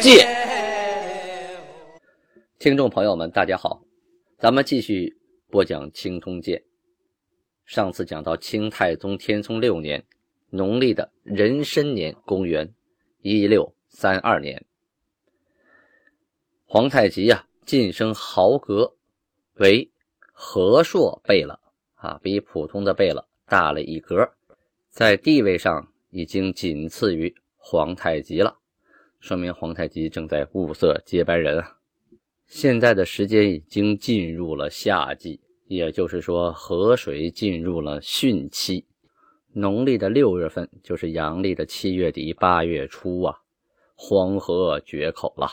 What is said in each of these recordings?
鉴》。听众朋友们，大家好，咱们继续播讲《清通鉴》。上次讲到清太宗天聪六年，农历的壬申年，公元一六三二年，皇太极呀晋升豪格为和硕贝勒啊，比普通的贝勒大了一格，在地位上已经仅次于皇太极了，说明皇太极正在物色接班人啊。现在的时间已经进入了夏季，也就是说河水进入了汛期。农历的六月份就是阳历的七月底八月初啊，黄河决口了。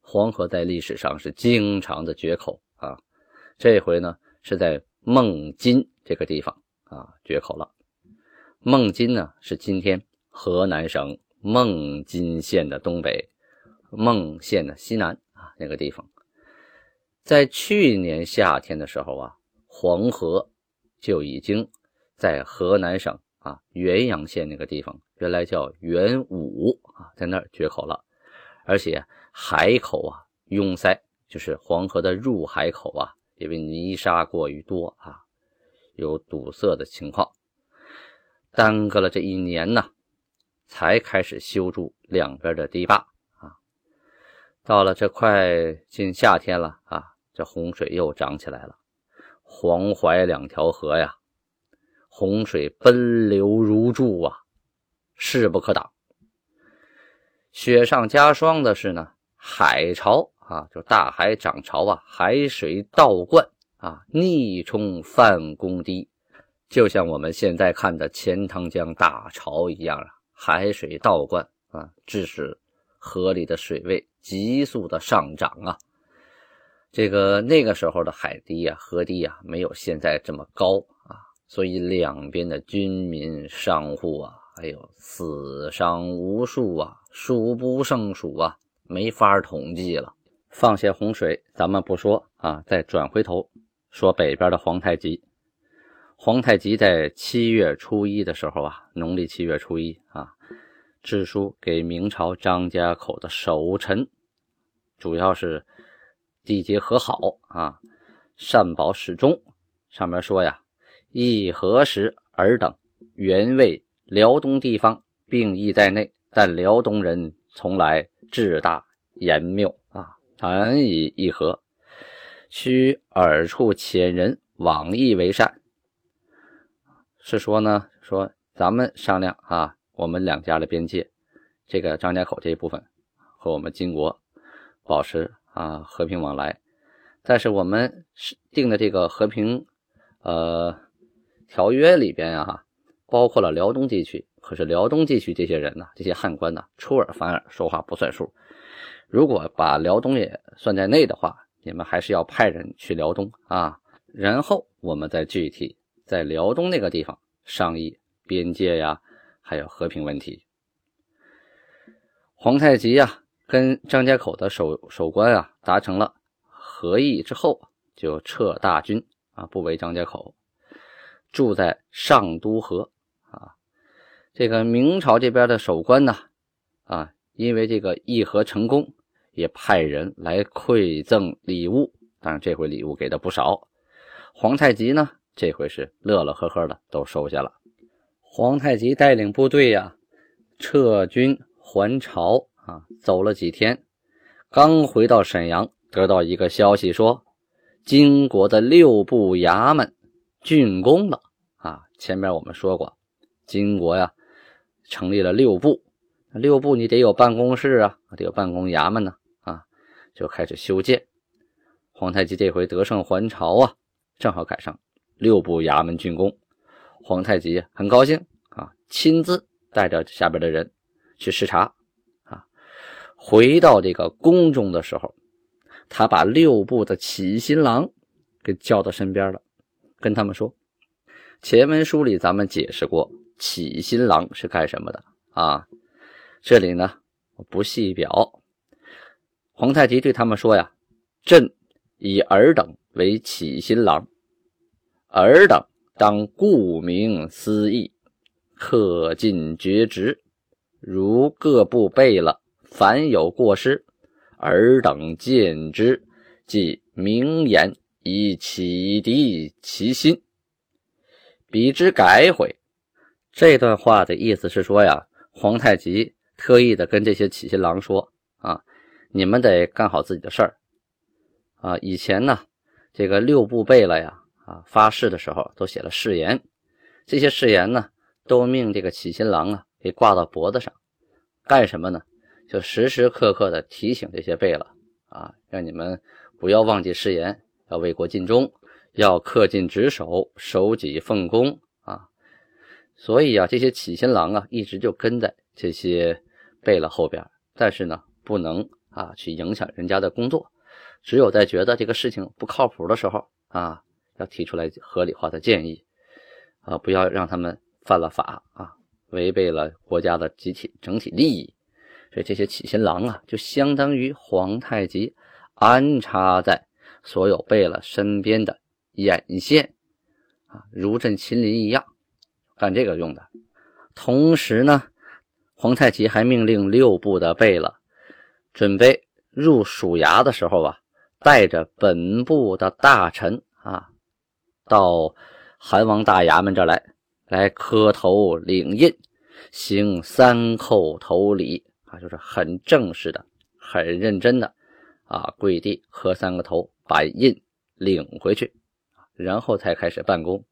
黄河在历史上是经常的决口啊，这回呢是在孟津这个地方啊决口了。孟津呢是今天河南省孟津县的东北，孟县的西南啊。那个地方，在去年夏天的时候啊，黄河就已经在河南省啊原阳县那个地方，原来叫元武啊，在那儿决口了，而且海口啊拥塞，就是黄河的入海口啊，因为泥沙过于多啊，有堵塞的情况，耽搁了这一年呢，才开始修筑两边的堤坝啊。到了这快进夏天了啊，这洪水又涨起来了。黄淮两条河呀，洪水奔流如注啊，势不可挡。雪上加霜的是呢，海潮啊，就大海涨潮啊，海水倒灌啊，逆冲泛公堤，就像我们现在看的钱塘江大潮一样啊，海水倒灌啊，致使河里的水位。急速的上涨啊！这个那个时候的海堤啊、河堤啊，没有现在这么高啊，所以两边的军民、商户啊，还有死伤无数啊，数不胜数啊，没法统计了。放下洪水，咱们不说啊，再转回头说北边的皇太极。皇太极在七月初一的时候啊，农历七月初一啊，致书给明朝张家口的守臣。主要是缔结和好啊，善保始终。上面说呀，议何时尔等原为辽东地方，并意在内，但辽东人从来志大言谬啊，难以议和，须尔处遣人往议为善。是说呢，说咱们商量啊，我们两家的边界，这个张家口这一部分和我们金国。保持啊和平往来，但是我们是定的这个和平呃条约里边啊，包括了辽东地区。可是辽东地区这些人呢，这些汉官呢，出尔反尔，说话不算数。如果把辽东也算在内的话，你们还是要派人去辽东啊，然后我们再具体在辽东那个地方商议边界呀，还有和平问题。皇太极呀。跟张家口的守守关啊达成了和议之后，就撤大军啊，不围张家口，住在上都河啊。这个明朝这边的守关呢，啊，因为这个议和成功，也派人来馈赠礼物，当然这回礼物给的不少。皇太极呢，这回是乐乐呵呵的都收下了。皇太极带领部队呀，撤军还朝。啊，走了几天，刚回到沈阳，得到一个消息说，金国的六部衙门竣工了。啊，前面我们说过，金国呀成立了六部，六部你得有办公室啊，得有办公衙门呢。啊，就开始修建。皇太极这回得胜还朝啊，正好赶上六部衙门竣工，皇太极很高兴啊，亲自带着下边的人去视察啊。回到这个宫中的时候，他把六部的起新郎给叫到身边了，跟他们说：“前文书里咱们解释过，起新郎是干什么的啊？这里呢，不细表。”皇太极对他们说：“呀，朕以尔等为起新郎，尔等当顾名思义，恪尽厥职。如各部备了。”凡有过失，尔等见之，即明言以启迪其心，彼之改悔。这段话的意思是说呀，皇太极特意的跟这些起新郎说啊，你们得干好自己的事儿啊。以前呢，这个六部备了呀，啊，发誓的时候都写了誓言，这些誓言呢，都命这个起新郎啊给挂到脖子上，干什么呢？就时时刻刻的提醒这些贝勒啊，让你们不要忘记誓言，要为国尽忠，要恪尽职守，守己奉公啊。所以啊，这些起新郎啊，一直就跟在这些贝勒后边，但是呢，不能啊去影响人家的工作。只有在觉得这个事情不靠谱的时候啊，要提出来合理化的建议啊，不要让他们犯了法啊，违背了国家的集体整体利益。所以这些起新郎啊，就相当于皇太极安插在所有贝勒身边的眼线啊，如朕亲临一样，干这个用的。同时呢，皇太极还命令六部的贝勒准备入署衙的时候啊，带着本部的大臣啊，到韩王大衙门这来，来磕头领印，行三叩头礼。啊，就是很正式的、很认真的啊，跪地磕三个头，把印领回去，然后才开始办公。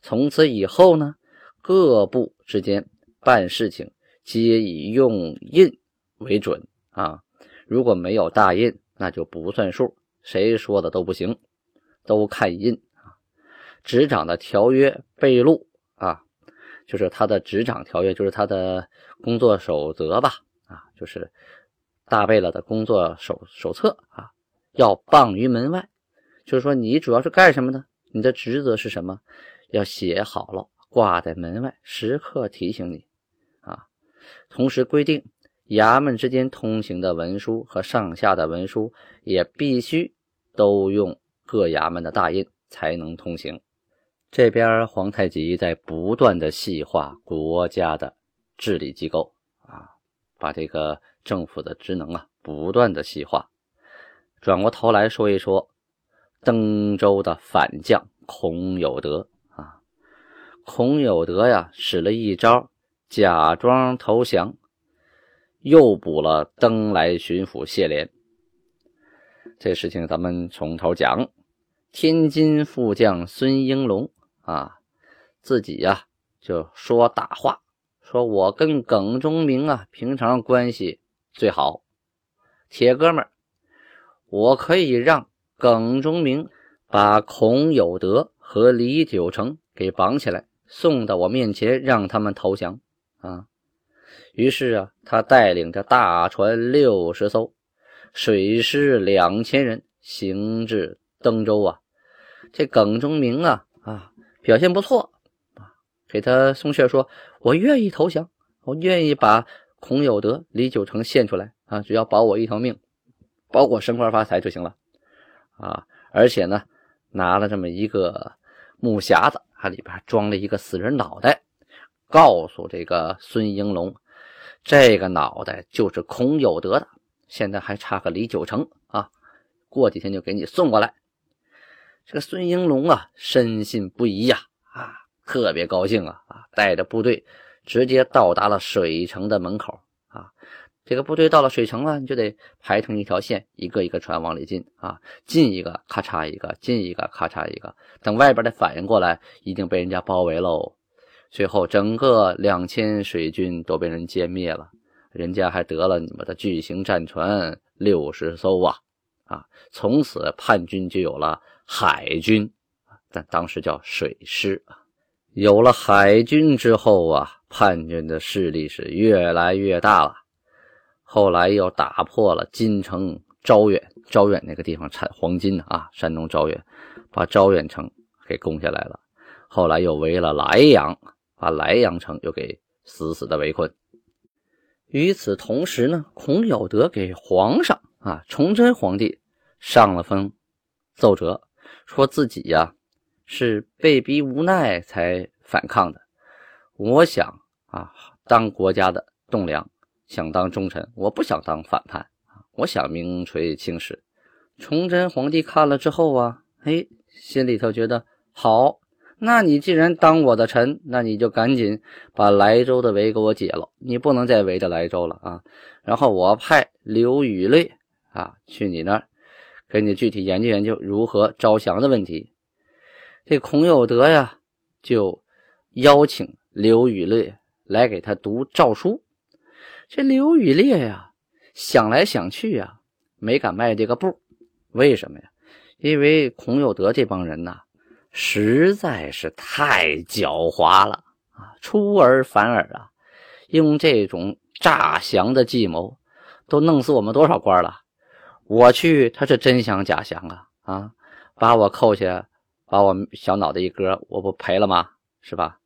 从此以后呢，各部之间办事情皆以用印为准啊。如果没有大印，那就不算数，谁说的都不行，都看印。执掌的条约备录啊，就是他的执掌条约，就是他的工作守则吧。啊，就是大贝勒的工作手手册啊，要傍于门外。就是说，你主要是干什么呢？你的职责是什么？要写好了，挂在门外，时刻提醒你啊。同时规定，衙门之间通行的文书和上下的文书也必须都用各衙门的大印才能通行。这边皇太极在不断的细化国家的治理机构啊。把这个政府的职能啊，不断的细化。转过头来说一说登州的反将孔有德啊，孔有德呀，使了一招，假装投降，诱捕了登莱巡抚谢莲。这事情咱们从头讲。天津副将孙应龙啊，自己呀就说大话。说我跟耿忠明啊，平常关系最好，铁哥们儿，我可以让耿忠明把孔有德和李九成给绑起来，送到我面前，让他们投降啊。于是啊，他带领着大船六十艘，水师两千人，行至登州啊。这耿忠明啊啊，表现不错啊。给他送信说：“我愿意投降，我愿意把孔有德、李九成献出来啊！只要保我一条命，保我升官发财就行了啊！而且呢，拿了这么一个木匣子，它里边装了一个死人脑袋，告诉这个孙应龙，这个脑袋就是孔有德的，现在还差个李九成啊！过几天就给你送过来。”这个孙应龙啊，深信不疑呀！啊！特别高兴啊啊！带着部队直接到达了水城的门口啊。这个部队到了水城了，你就得排成一条线，一个一个船往里进啊。进一个咔嚓一个，进一个咔嚓一个。等外边的反应过来，已经被人家包围喽。最后整个两千水军都被人歼灭了，人家还得了你们的巨型战船六十艘啊啊！从此叛军就有了海军，但当时叫水师。有了海军之后啊，叛军的势力是越来越大了。后来又打破了金城招远，招远那个地方产黄金的啊，山东招远，把招远城给攻下来了。后来又围了莱阳，把莱阳城又给死死的围困。与此同时呢，孔有德给皇上啊，崇祯皇帝上了封奏折，说自己呀是被逼无奈才反抗的。我想啊，当国家的栋梁。想当忠臣，我不想当反叛！我想名垂青史。崇祯皇帝看了之后啊，哎，心里头觉得好。那你既然当我的臣，那你就赶紧把莱州的围给我解了。你不能再围着莱州了啊！然后我派刘宇烈啊去你那儿，给你具体研究研究如何招降的问题。这孔有德呀，就邀请刘宇烈来给他读诏书。这刘宇烈呀，想来想去呀，没敢迈这个步。为什么呀？因为孔有德这帮人呐，实在是太狡猾了啊，出尔反尔啊，用这种诈降的计谋，都弄死我们多少官了。我去，他是真降假降啊啊，把我扣下，把我小脑袋一割，我不赔了吗？是吧？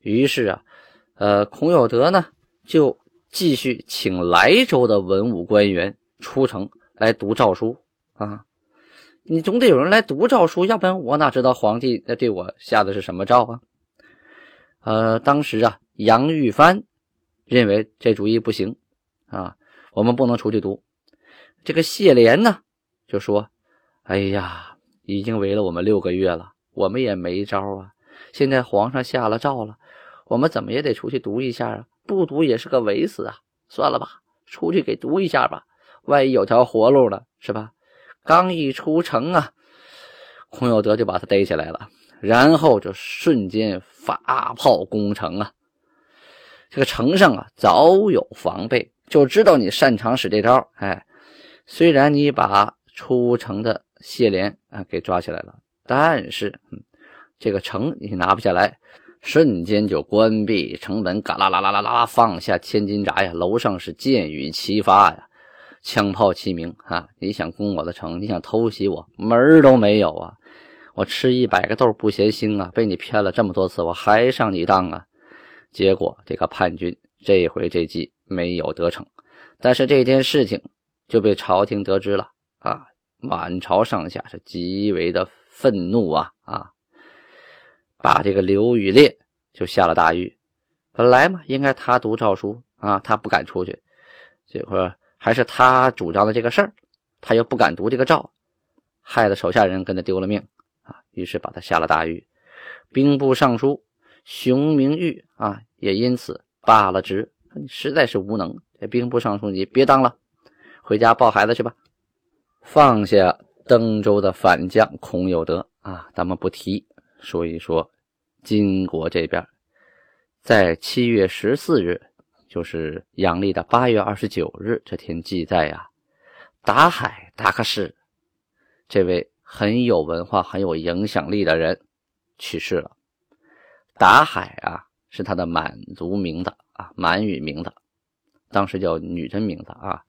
于是啊，呃，孔有德呢就。继续请莱州的文武官员出城来读诏书啊！你总得有人来读诏书，要不然我哪知道皇帝在对我下的是什么诏啊？呃，当时啊，杨玉帆认为这主意不行啊，我们不能出去读。这个谢莲呢，就说：“哎呀，已经围了我们六个月了，我们也没招啊。现在皇上下了诏了，我们怎么也得出去读一下啊。”不读也是个围死啊！算了吧，出去给读一下吧，万一有条活路呢，是吧？刚一出城啊，孔有德就把他逮起来了，然后就瞬间发炮攻城啊！这个城上啊早有防备，就知道你擅长使这招。哎，虽然你把出城的谢莲啊给抓起来了，但是嗯，这个城你拿不下来。瞬间就关闭城门，嘎啦啦啦啦啦，放下千斤闸呀！楼上是箭雨齐发呀，枪炮齐鸣啊！你想攻我的城，你想偷袭我，门都没有啊！我吃一百个豆不嫌腥啊！被你骗了这么多次，我还上你当啊！结果这个叛军这回这计没有得逞，但是这件事情就被朝廷得知了啊！满朝上下是极为的愤怒啊啊！把这个刘宇烈就下了大狱。本来嘛，应该他读诏书啊，他不敢出去。结果还是他主张的这个事儿，他又不敢读这个诏，害得手下人跟他丢了命啊。于是把他下了大狱。兵部尚书熊明玉啊，也因此罢了职。实在是无能，这兵部尚书你别当了，回家抱孩子去吧。放下登州的反将孔有德啊，咱们不提，说一说。金国这边，在七月十四日，就是阳历的八月二十九日这天记载呀，达海达克士这位很有文化、很有影响力的人去世了。达海啊，是他的满族名的啊，满语名的，当时叫女真名字啊。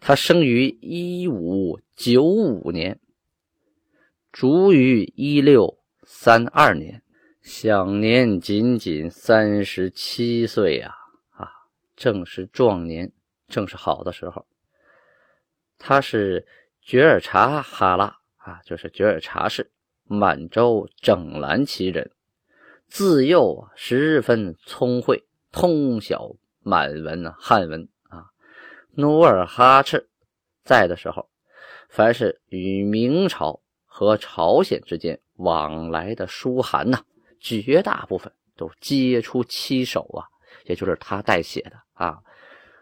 他生于一五九五年，卒于一六三二年。享年仅仅三十七岁呀！啊，正是壮年，正是好的时候。他是觉尔察哈拉啊，就是觉尔察氏满洲整蓝旗人，自幼十分聪慧，通晓满文啊汉文啊。努尔哈赤在的时候，凡是与明朝和朝鲜之间往来的书函呐。绝大部分都皆出其手啊，也就是他代写的啊。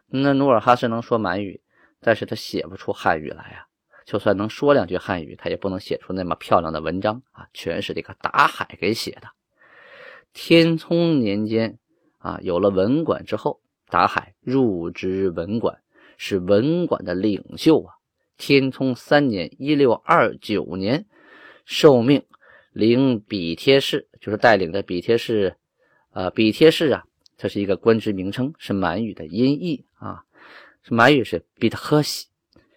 那努尔哈赤能说满语，但是他写不出汉语来啊。就算能说两句汉语，他也不能写出那么漂亮的文章啊。全是这个达海给写的。天聪年间啊，有了文馆之后，达海入职文馆，是文馆的领袖啊。天聪三年（一六二九年），受命。领比贴士就是带领的比贴士，呃，比贴士啊，这是一个官职名称，是满语的音译啊。满语是彼得赫西，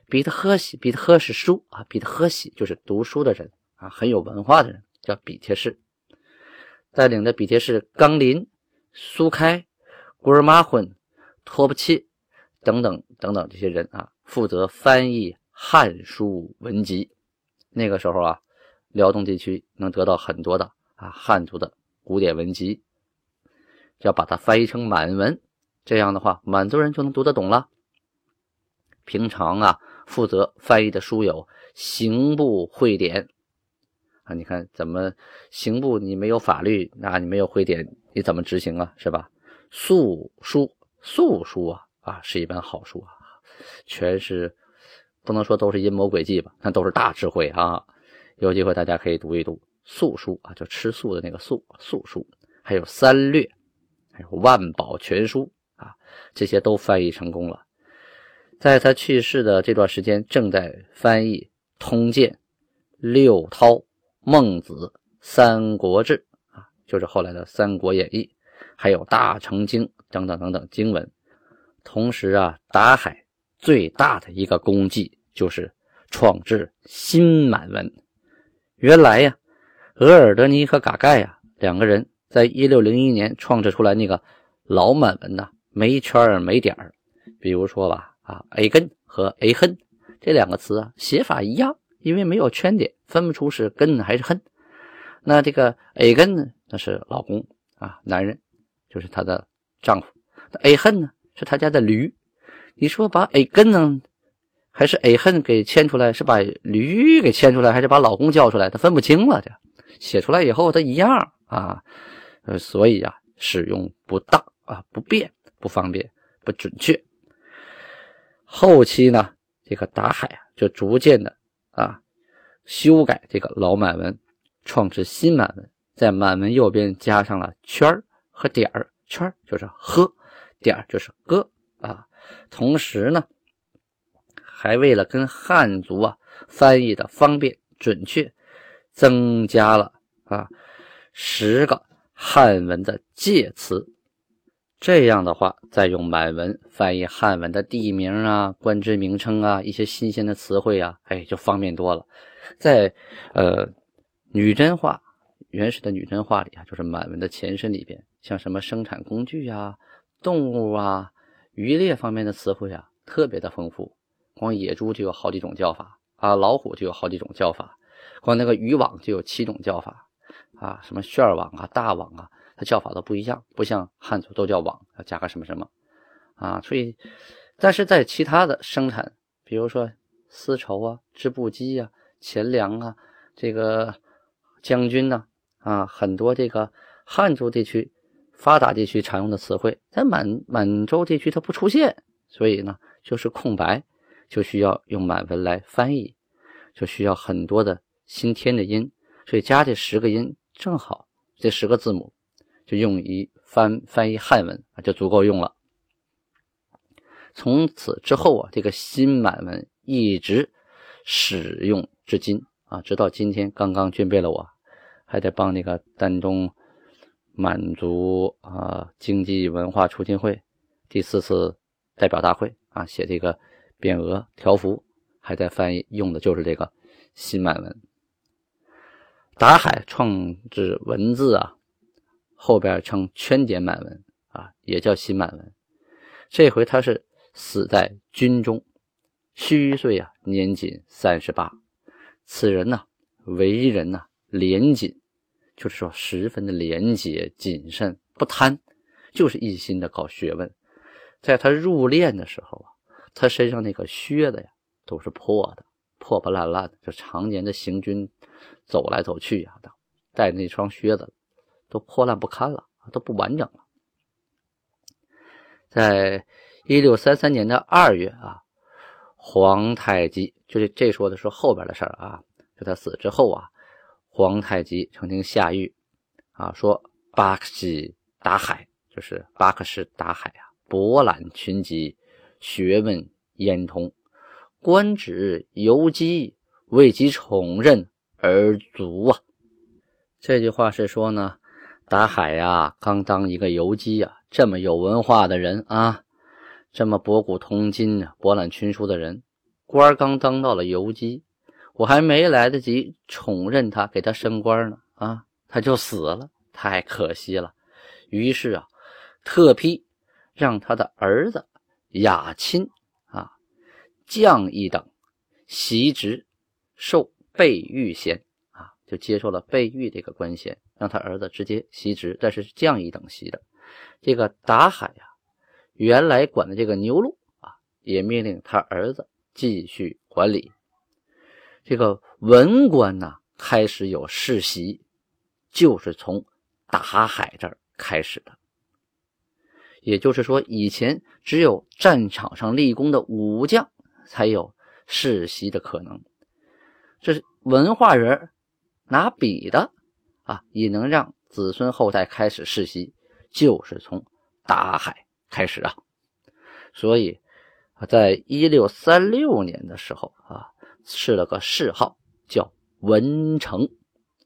彼得赫西，彼得赫是书啊，彼得赫西就是读书的人啊，很有文化的人，叫比贴士。带领的比贴士冈林、苏开、古尔马混、托布契等等等等这些人啊，负责翻译汉书文集。那个时候啊，辽东地区能得到很多的啊汉族的古典文集，要把它翻译成满文，这样的话满族人就能读得懂了。平常啊，负责翻译的书有《刑部会典》啊，你看怎么刑部你没有法律，那你没有会典，你怎么执行啊？是吧？素书，素书啊啊，是一本好书啊，全是不能说都是阴谋诡计吧，那都是大智慧啊。有机会大家可以读一读素书啊，就吃素的那个素素书，还有三略，还有万宝全书啊，这些都翻译成功了。在他去世的这段时间，正在翻译《通鉴》《六韬》《孟子》《三国志》啊，就是后来的《三国演义》，还有《大成经》等等等等经文。同时啊，达海最大的一个功绩就是创制新满文。原来呀，额尔德尼和嘎盖呀两个人在一六零一年创制出来那个老满文呐，没圈儿没点儿比如说吧。啊，a 根和 a 恨这两个词啊，写法一样，因为没有圈点，分不出是根还是恨。那这个 a 根呢，那是老公啊，男人，就是他的丈夫。a 恨呢，是他家的驴。你说把 a 根呢，还是 a 恨给牵出来，是把驴给牵出来，还是把老公叫出来？他分不清了。这写出来以后，他一样啊。呃，所以啊，使用不当啊，不便，不方便，不准确。后期呢，这个达海啊，就逐渐的啊修改这个老满文，创制新满文，在满文右边加上了圈和点儿，圈就是呵，点就是哥啊。同时呢，还为了跟汉族啊翻译的方便准确，增加了啊十个汉文的介词。这样的话，再用满文翻译汉文的地名啊、官职名称啊、一些新鲜的词汇啊，哎，就方便多了。在呃女真话原始的女真话里啊，就是满文的前身里边，像什么生产工具啊、动物啊、渔猎方面的词汇啊，特别的丰富。光野猪就有好几种叫法啊，老虎就有好几种叫法，光那个渔网就有七种叫法啊，什么旋网啊、大网啊。它叫法都不一样，不像汉族都叫网，要加个什么什么啊？所以，但是在其他的生产，比如说丝绸啊、织布机啊、钱粮啊、这个将军呢啊，很多这个汉族地区发达地区常用的词汇，在满满洲地区它不出现，所以呢就是空白，就需要用满文来翻译，就需要很多的新添的音，所以加这十个音正好这十个字母。就用于翻翻译汉文啊，就足够用了。从此之后啊，这个新满文一直使用至今啊，直到今天。刚刚军备了，我还得帮那个丹东满族啊经济文化促进会第四次代表大会啊写这个匾额条幅，还在翻译，用的就是这个新满文。达海创制文字啊。后边称圈点满文啊，也叫新满文。这回他是死在军中，虚岁啊，年仅三十八。此人呢，为人呢廉谨，就是说十分的廉洁谨慎，不贪，就是一心的搞学问。在他入殓的时候啊，他身上那个靴子呀都是破的，破破烂烂的，就常年的行军走来走去呀，带那双靴子。都破烂不堪了，都不完整了。在一六三三年的二月啊，皇太极就是这说的是后边的事儿啊，就他死之后啊，皇太极曾经下谕啊，说巴克西达海，就是巴克什达海啊，博览群集，学问焉通，官职游击，为其宠任而足啊。这句话是说呢。达海呀，刚当一个游击啊，这么有文化的人啊，这么博古通今、博览群书的人，官刚当到了游击，我还没来得及宠任他，给他升官呢，啊，他就死了，太可惜了。于是啊，特批让他的儿子雅钦啊降一等，袭职，受备御衔啊，就接受了备御这个官衔，让他儿子直接袭职，但是降一等袭的。这个达海呀。原来管的这个牛录啊，也命令他儿子继续管理。这个文官呢，开始有世袭，就是从达海这儿开始的。也就是说，以前只有战场上立功的武将才有世袭的可能。这是文化人拿笔的啊，也能让子孙后代开始世袭，就是从达海。开始啊，所以在一六三六年的时候啊，赐了个谥号叫文成，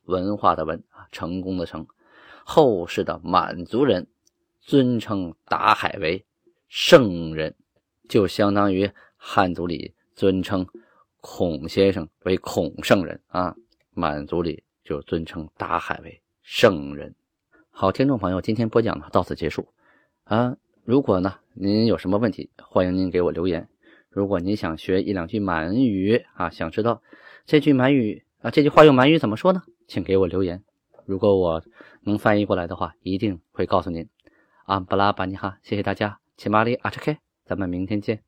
文化的文，成功的成。后世的满族人尊称达海为圣人，就相当于汉族里尊称孔先生为孔圣人啊，满族里就尊称达海为圣人。好，听众朋友，今天播讲呢到此结束啊。如果呢，您有什么问题，欢迎您给我留言。如果你想学一两句满语啊，想知道这句满语啊，这句话用满语怎么说呢？请给我留言。如果我能翻译过来的话，一定会告诉您。啊，巴拉巴尼哈，谢谢大家，奇玛里阿查克，咱们明天见。